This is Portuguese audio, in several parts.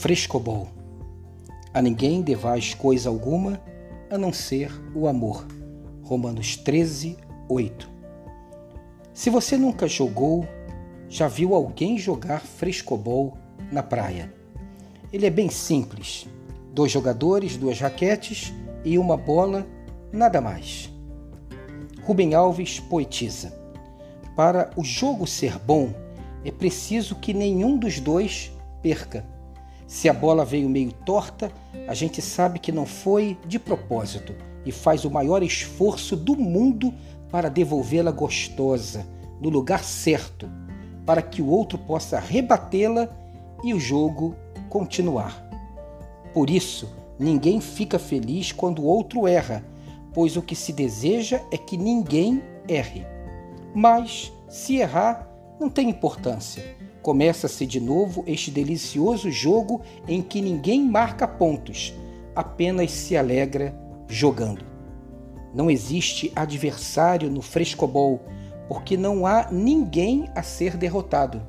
Frescobol. A ninguém devais coisa alguma a não ser o amor. Romanos 13, 8. Se você nunca jogou, já viu alguém jogar frescobol na praia. Ele é bem simples: dois jogadores, duas raquetes e uma bola, nada mais. Rubem Alves poetiza: Para o jogo ser bom, é preciso que nenhum dos dois perca. Se a bola veio meio torta, a gente sabe que não foi de propósito e faz o maior esforço do mundo para devolvê-la gostosa, no lugar certo, para que o outro possa rebatê-la e o jogo continuar. Por isso, ninguém fica feliz quando o outro erra, pois o que se deseja é que ninguém erre. Mas, se errar, não tem importância. Começa-se de novo este delicioso jogo em que ninguém marca pontos, apenas se alegra jogando. Não existe adversário no frescobol, porque não há ninguém a ser derrotado.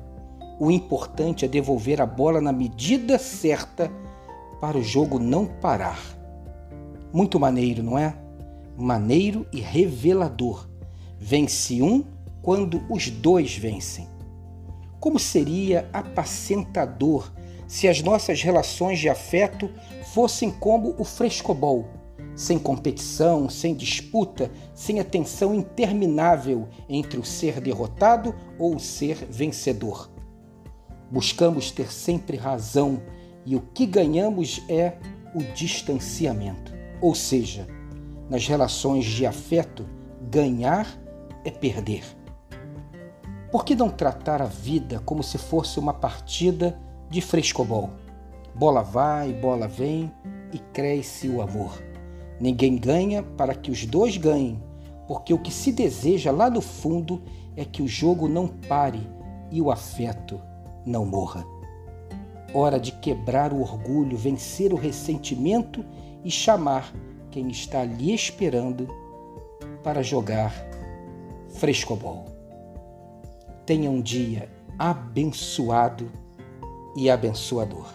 O importante é devolver a bola na medida certa para o jogo não parar. Muito maneiro, não é? Maneiro e revelador. Vence um quando os dois vencem. Como seria apacentador se as nossas relações de afeto fossem como o frescobol, sem competição, sem disputa, sem a tensão interminável entre o ser derrotado ou o ser vencedor. Buscamos ter sempre razão e o que ganhamos é o distanciamento. Ou seja, nas relações de afeto, ganhar é perder. Por que não tratar a vida como se fosse uma partida de frescobol? Bola vai, bola vem e cresce o amor. Ninguém ganha para que os dois ganhem, porque o que se deseja lá no fundo é que o jogo não pare e o afeto não morra. Hora de quebrar o orgulho, vencer o ressentimento e chamar quem está ali esperando para jogar frescobol. Tenha um dia abençoado e abençoador.